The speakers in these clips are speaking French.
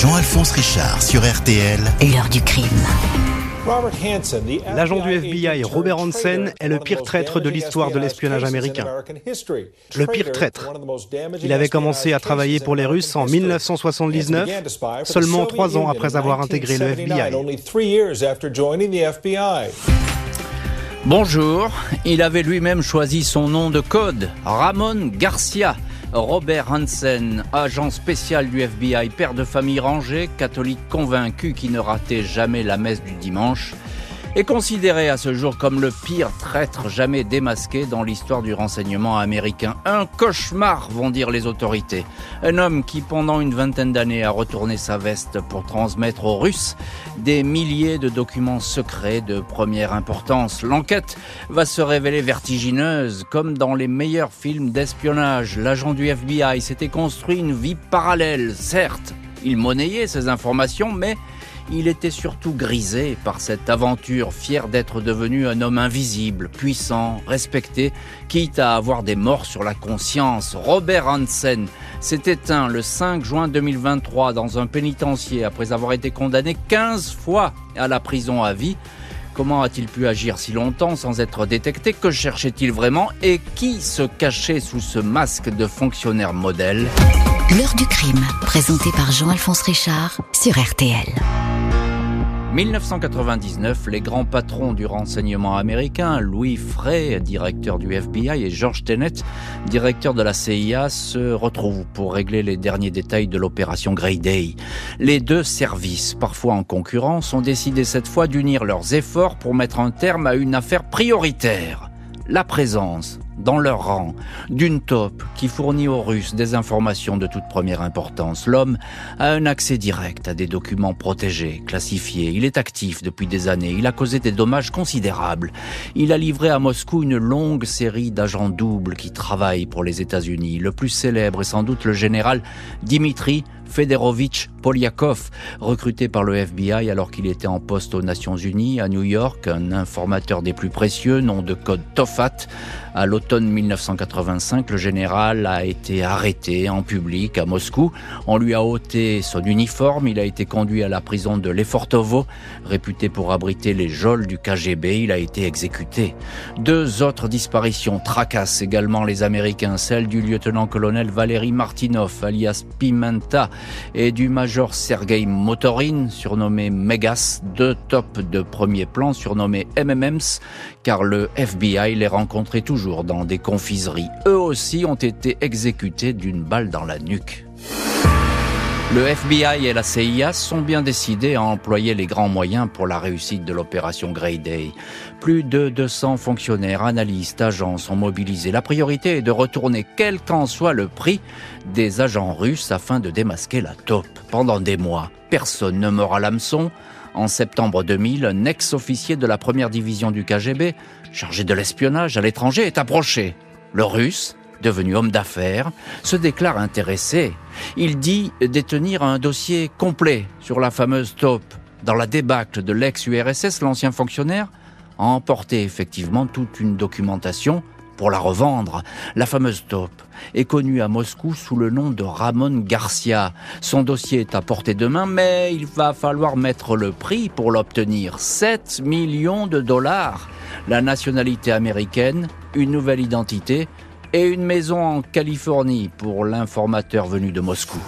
Jean-Alphonse Richard sur RTL. L'heure du crime. L'agent du FBI, Robert Hansen, est le pire traître de l'histoire de l'espionnage américain. Le pire traître. Il avait commencé à travailler pour les Russes en 1979, seulement trois ans après avoir intégré le FBI. Bonjour, il avait lui-même choisi son nom de code, Ramon Garcia. Robert Hansen, agent spécial du FBI, père de famille rangée, catholique convaincu qui ne ratait jamais la messe du dimanche, est considéré à ce jour comme le pire traître jamais démasqué dans l'histoire du renseignement américain. Un cauchemar, vont dire les autorités. Un homme qui, pendant une vingtaine d'années, a retourné sa veste pour transmettre aux Russes des milliers de documents secrets de première importance. L'enquête va se révéler vertigineuse, comme dans les meilleurs films d'espionnage. L'agent du FBI s'était construit une vie parallèle, certes. Il monnayait ces informations, mais il était surtout grisé par cette aventure, fier d'être devenu un homme invisible, puissant, respecté, quitte à avoir des morts sur la conscience. Robert Hansen s'est éteint le 5 juin 2023 dans un pénitencier après avoir été condamné 15 fois à la prison à vie. Comment a-t-il pu agir si longtemps sans être détecté? Que cherchait-il vraiment? Et qui se cachait sous ce masque de fonctionnaire modèle? L'heure du crime, présenté par Jean-Alphonse Richard sur RTL. 1999, les grands patrons du renseignement américain, Louis Frey, directeur du FBI, et George Tenet, directeur de la CIA, se retrouvent pour régler les derniers détails de l'opération Grey Day. Les deux services, parfois en concurrence, ont décidé cette fois d'unir leurs efforts pour mettre un terme à une affaire prioritaire. La présence dans leur rang d'une taupe qui fournit aux Russes des informations de toute première importance. L'homme a un accès direct à des documents protégés, classifiés. Il est actif depuis des années. Il a causé des dommages considérables. Il a livré à Moscou une longue série d'agents doubles qui travaillent pour les États-Unis. Le plus célèbre est sans doute le général Dimitri Federovitch Polyakov, recruté par le FBI alors qu'il était en poste aux Nations Unies à New York, un informateur des plus précieux, nom de code Tofat, à l'automne 1985, le général a été arrêté en public à Moscou. On lui a ôté son uniforme. Il a été conduit à la prison de Lefortovo, réputée pour abriter les geôles du KGB. Il a été exécuté. Deux autres disparitions tracassent également les Américains. Celle du lieutenant-colonel Valéry Martinov, alias Pimenta, et du major Sergei Motorin, surnommé Megas, deux tops de premier plan surnommés MMMs, car le FBI les rencontrait toujours dans des confiseries. Eux aussi ont été exécutés d'une balle dans la nuque. Le FBI et la CIA sont bien décidés à employer les grands moyens pour la réussite de l'opération Grey Day. Plus de 200 fonctionnaires, analystes, agents sont mobilisés. La priorité est de retourner, quel qu'en soit le prix, des agents russes afin de démasquer la taupe. Pendant des mois, personne ne meurt à l'hameçon. En septembre 2000, un ex-officier de la première division du KGB, chargé de l'espionnage à l'étranger, est approché. Le russe, devenu homme d'affaires, se déclare intéressé. Il dit détenir un dossier complet sur la fameuse taupe. Dans la débâcle de l'ex-URSS, l'ancien fonctionnaire a emporté effectivement toute une documentation pour la revendre. La fameuse taupe est connue à Moscou sous le nom de Ramon Garcia. Son dossier est à portée de main, mais il va falloir mettre le prix pour l'obtenir. 7 millions de dollars. La nationalité américaine, une nouvelle identité et une maison en Californie pour l'informateur venu de Moscou.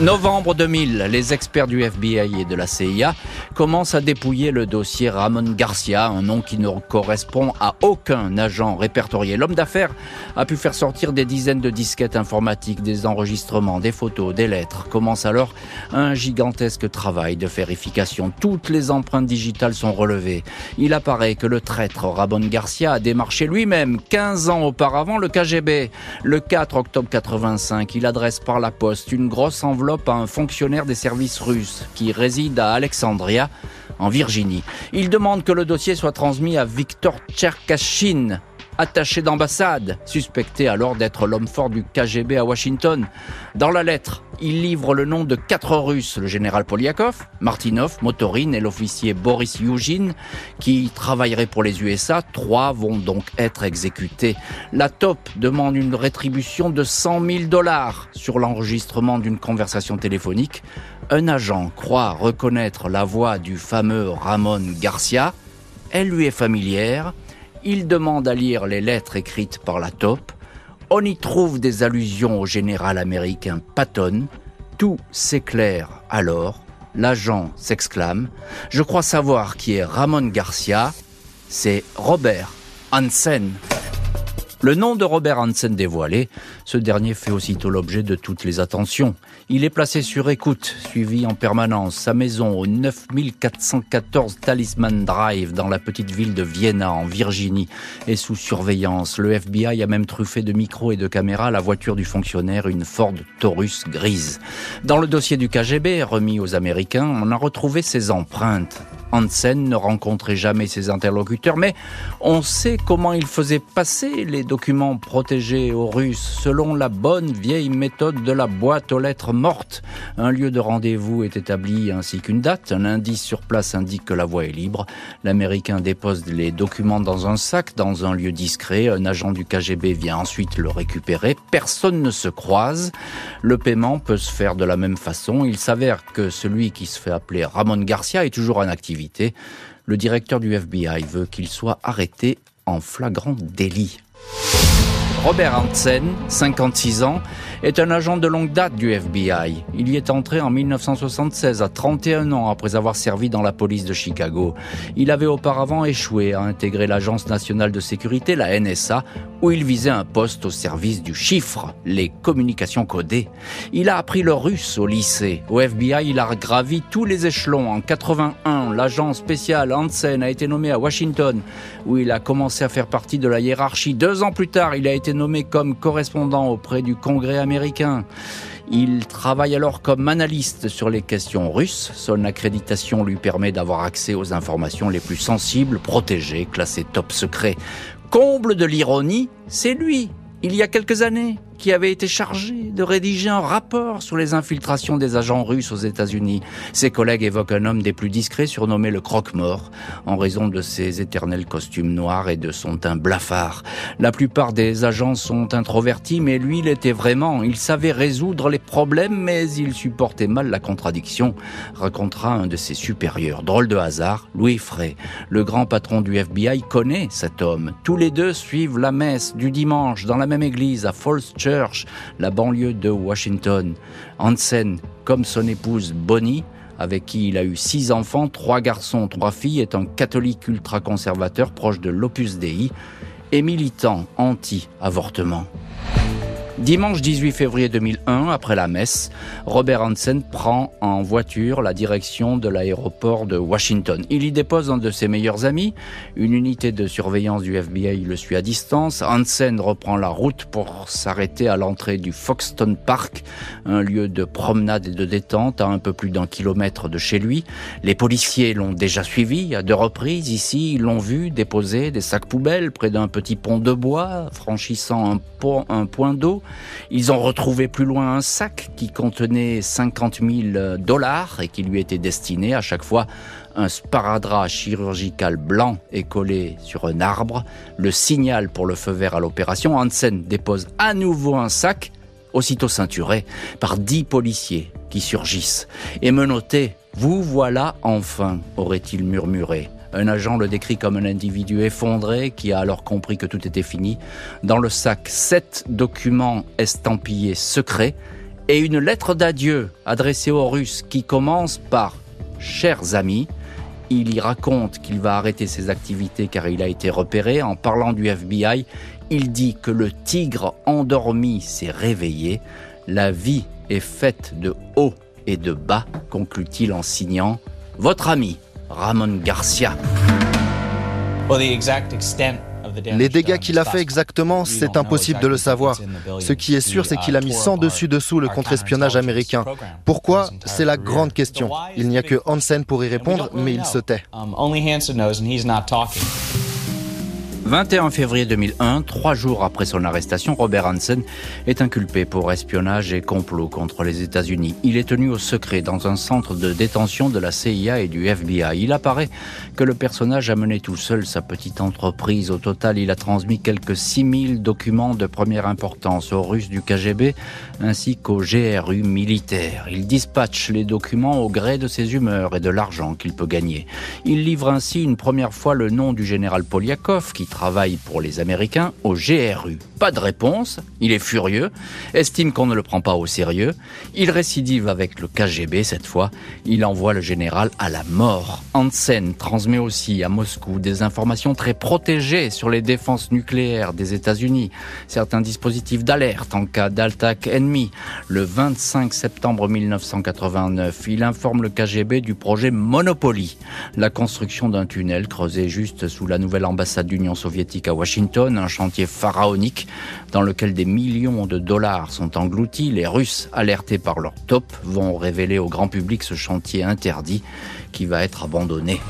Novembre 2000, les experts du FBI et de la CIA commencent à dépouiller le dossier Ramon Garcia, un nom qui ne correspond à aucun agent répertorié. L'homme d'affaires a pu faire sortir des dizaines de disquettes informatiques, des enregistrements, des photos, des lettres. Commence alors un gigantesque travail de vérification. Toutes les empreintes digitales sont relevées. Il apparaît que le traître Ramon Garcia a démarché lui-même 15 ans auparavant le KGB. Le 4 octobre 85, il adresse par la poste une grosse enveloppe à un fonctionnaire des services russes qui réside à Alexandria, en Virginie. Il demande que le dossier soit transmis à Victor Tcherkashin, attaché d'ambassade, suspecté alors d'être l'homme fort du KGB à Washington. Dans la lettre, il livre le nom de quatre Russes, le général Polyakov, Martinov, Motorin et l'officier Boris Yugin, qui travailleraient pour les USA. Trois vont donc être exécutés. La top demande une rétribution de 100 000 dollars sur l'enregistrement d'une conversation téléphonique. Un agent croit reconnaître la voix du fameux Ramon Garcia. Elle lui est familière. Il demande à lire les lettres écrites par la top. On y trouve des allusions au général américain Patton. Tout s'éclaire alors. L'agent s'exclame Je crois savoir qui est Ramon Garcia. C'est Robert Hansen. Le nom de Robert Hansen dévoilé, ce dernier fait aussitôt l'objet de toutes les attentions. Il est placé sur écoute, suivi en permanence. Sa maison au 9414 Talisman Drive dans la petite ville de Vienna en Virginie est sous surveillance. Le FBI a même truffé de micros et de caméras la voiture du fonctionnaire, une Ford Taurus grise. Dans le dossier du KGB remis aux Américains, on a retrouvé ses empreintes. Hansen ne rencontrait jamais ses interlocuteurs, mais on sait comment il faisait passer les documents protégés aux Russes selon la bonne vieille méthode de la boîte aux lettres mortes. Un lieu de rendez-vous est établi ainsi qu'une date. Un indice sur place indique que la voie est libre. L'Américain dépose les documents dans un sac dans un lieu discret. Un agent du KGB vient ensuite le récupérer. Personne ne se croise. Le paiement peut se faire de la même façon. Il s'avère que celui qui se fait appeler Ramon Garcia est toujours en activité le directeur du FBI veut qu'il soit arrêté en flagrant délit. Robert Hansen, 56 ans, est un agent de longue date du FBI. Il y est entré en 1976, à 31 ans après avoir servi dans la police de Chicago. Il avait auparavant échoué à intégrer l'Agence nationale de sécurité, la NSA, où il visait un poste au service du chiffre, les communications codées. Il a appris le russe au lycée. Au FBI, il a gravi tous les échelons. En 81, l'agent spécial Hansen a été nommé à Washington, où il a commencé à faire partie de la hiérarchie. Deux ans plus tard, il a été nommé comme correspondant auprès du Congrès américain. Il travaille alors comme analyste sur les questions russes. Son accréditation lui permet d'avoir accès aux informations les plus sensibles, protégées, classées top secret. Comble de l'ironie, c'est lui, il y a quelques années, qui avait été chargé de rédiger un rapport sur les infiltrations des agents russes aux États-Unis. Ses collègues évoquent un homme des plus discrets surnommé le croque-mort en raison de ses éternels costumes noirs et de son teint blafard. La plupart des agents sont introvertis, mais lui l'était vraiment. Il savait résoudre les problèmes, mais il supportait mal la contradiction, racontera un de ses supérieurs. Drôle de hasard, Louis Frey, le grand patron du FBI, connaît cet homme. Tous les deux suivent la messe du dimanche dans la même église à Falls Church la banlieue de Washington. Hansen, comme son épouse Bonnie, avec qui il a eu six enfants, trois garçons, trois filles, est un catholique ultra-conservateur proche de l'Opus Dei et militant anti-avortement. Dimanche 18 février 2001, après la messe, Robert Hansen prend en voiture la direction de l'aéroport de Washington. Il y dépose un de ses meilleurs amis. Une unité de surveillance du FBI le suit à distance. Hansen reprend la route pour s'arrêter à l'entrée du Foxton Park, un lieu de promenade et de détente à un peu plus d'un kilomètre de chez lui. Les policiers l'ont déjà suivi à deux reprises. Ici, ils l'ont vu déposer des sacs poubelles près d'un petit pont de bois, franchissant un, pont, un point d'eau. Ils ont retrouvé plus loin un sac qui contenait 50 000 dollars et qui lui était destiné à chaque fois un sparadrap chirurgical blanc est collé sur un arbre, le signal pour le feu vert à l'opération. Hansen dépose à nouveau un sac, aussitôt ceinturé, par dix policiers qui surgissent. Et menotté, vous voilà enfin, aurait-il murmuré. Un agent le décrit comme un individu effondré qui a alors compris que tout était fini. Dans le sac, sept documents estampillés secrets et une lettre d'adieu adressée aux Russes qui commence par Chers amis. Il y raconte qu'il va arrêter ses activités car il a été repéré. En parlant du FBI, il dit que le tigre endormi s'est réveillé. La vie est faite de haut et de bas, conclut-il en signant Votre ami. Ramon Garcia. Les dégâts qu'il a fait exactement, c'est impossible de le savoir. Ce qui est sûr, c'est qu'il a mis sans dessus-dessous le contre-espionnage américain. Pourquoi C'est la grande question. Il n'y a que Hansen pour y répondre, mais il se tait. 21 février 2001, trois jours après son arrestation, Robert Hansen est inculpé pour espionnage et complot contre les États-Unis. Il est tenu au secret dans un centre de détention de la CIA et du FBI. Il apparaît que le personnage a mené tout seul sa petite entreprise. Au total, il a transmis quelques 6000 documents de première importance aux Russes du KGB ainsi qu'au GRU militaire. Il dispatche les documents au gré de ses humeurs et de l'argent qu'il peut gagner. Il livre ainsi une première fois le nom du général Polyakov qui travaille pour les Américains au GRU. Pas de réponse, il est furieux, estime qu'on ne le prend pas au sérieux, il récidive avec le KGB cette fois, il envoie le général à la mort. Hansen transmet aussi à Moscou des informations très protégées sur les défenses nucléaires des États-Unis, certains dispositifs d'alerte en cas d'attaque ennemie. Le 25 septembre 1989, il informe le KGB du projet Monopoly, la construction d'un tunnel creusé juste sous la nouvelle ambassade d'Union soviétique à Washington, un chantier pharaonique dans lequel des millions de dollars sont engloutis. Les Russes, alertés par leur top, vont révéler au grand public ce chantier interdit qui va être abandonné.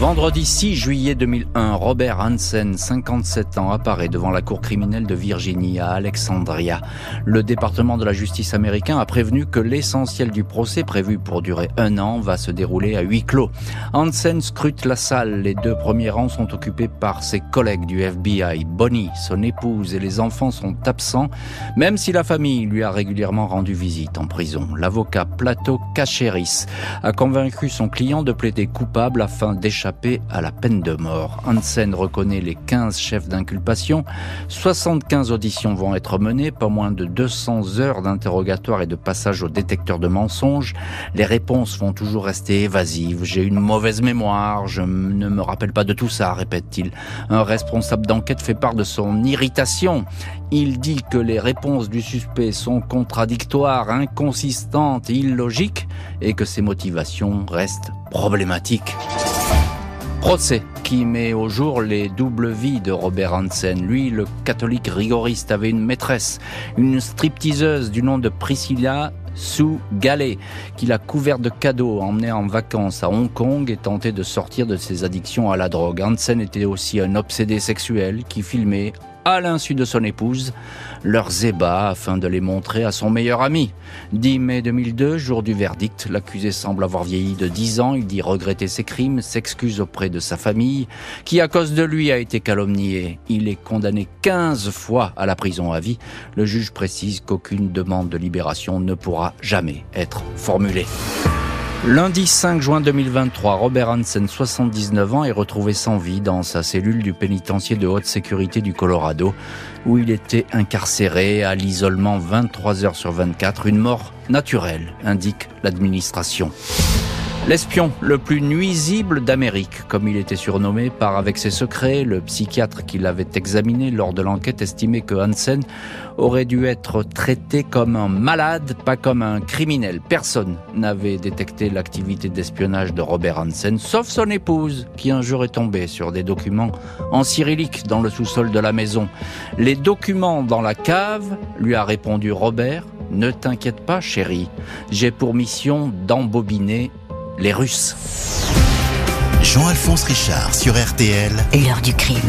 Vendredi 6 juillet 2001, Robert Hansen, 57 ans, apparaît devant la cour criminelle de Virginie à Alexandria. Le département de la justice américain a prévenu que l'essentiel du procès, prévu pour durer un an, va se dérouler à huis clos. Hansen scrute la salle. Les deux premiers rangs sont occupés par ses collègues du FBI. Bonnie, son épouse et les enfants sont absents, même si la famille lui a régulièrement rendu visite en prison. L'avocat Plato Cacheris a convaincu son client de plaider coupable afin d'échapper à la peine de mort. Hansen reconnaît les 15 chefs d'inculpation. 75 auditions vont être menées, pas moins de 200 heures d'interrogatoire et de passage au détecteur de mensonges. Les réponses vont toujours rester évasives. J'ai une mauvaise mémoire, je ne me rappelle pas de tout ça, répète-t-il. Un responsable d'enquête fait part de son irritation. Il dit que les réponses du suspect sont contradictoires, inconsistantes illogiques et que ses motivations restent problématiques. Procès qui met au jour les doubles vies de Robert Hansen. Lui, le catholique rigoriste, avait une maîtresse, une stripteaseuse du nom de Priscilla Sue Gallet, qu'il a couvert de cadeaux, emmené en vacances à Hong Kong et tenté de sortir de ses addictions à la drogue. Hansen était aussi un obsédé sexuel qui filmait à l'insu de son épouse, leurs ébats afin de les montrer à son meilleur ami. 10 mai 2002, jour du verdict, l'accusé semble avoir vieilli de 10 ans, il dit regretter ses crimes, s'excuse auprès de sa famille, qui à cause de lui a été calomnié. Il est condamné 15 fois à la prison à vie. Le juge précise qu'aucune demande de libération ne pourra jamais être formulée. Lundi 5 juin 2023, Robert Hansen, 79 ans, est retrouvé sans vie dans sa cellule du pénitencier de haute sécurité du Colorado, où il était incarcéré à l'isolement 23 heures sur 24, une mort naturelle, indique l'administration. L'espion le plus nuisible d'Amérique, comme il était surnommé par avec ses secrets, le psychiatre qui l'avait examiné lors de l'enquête estimait que Hansen aurait dû être traité comme un malade, pas comme un criminel. Personne n'avait détecté l'activité d'espionnage de Robert Hansen, sauf son épouse, qui un jour est tombée sur des documents en cyrillique dans le sous-sol de la maison. Les documents dans la cave, lui a répondu Robert, ne t'inquiète pas chérie, j'ai pour mission d'embobiner les Russes. Jean-Alphonse Richard sur RTL. L'heure du crime.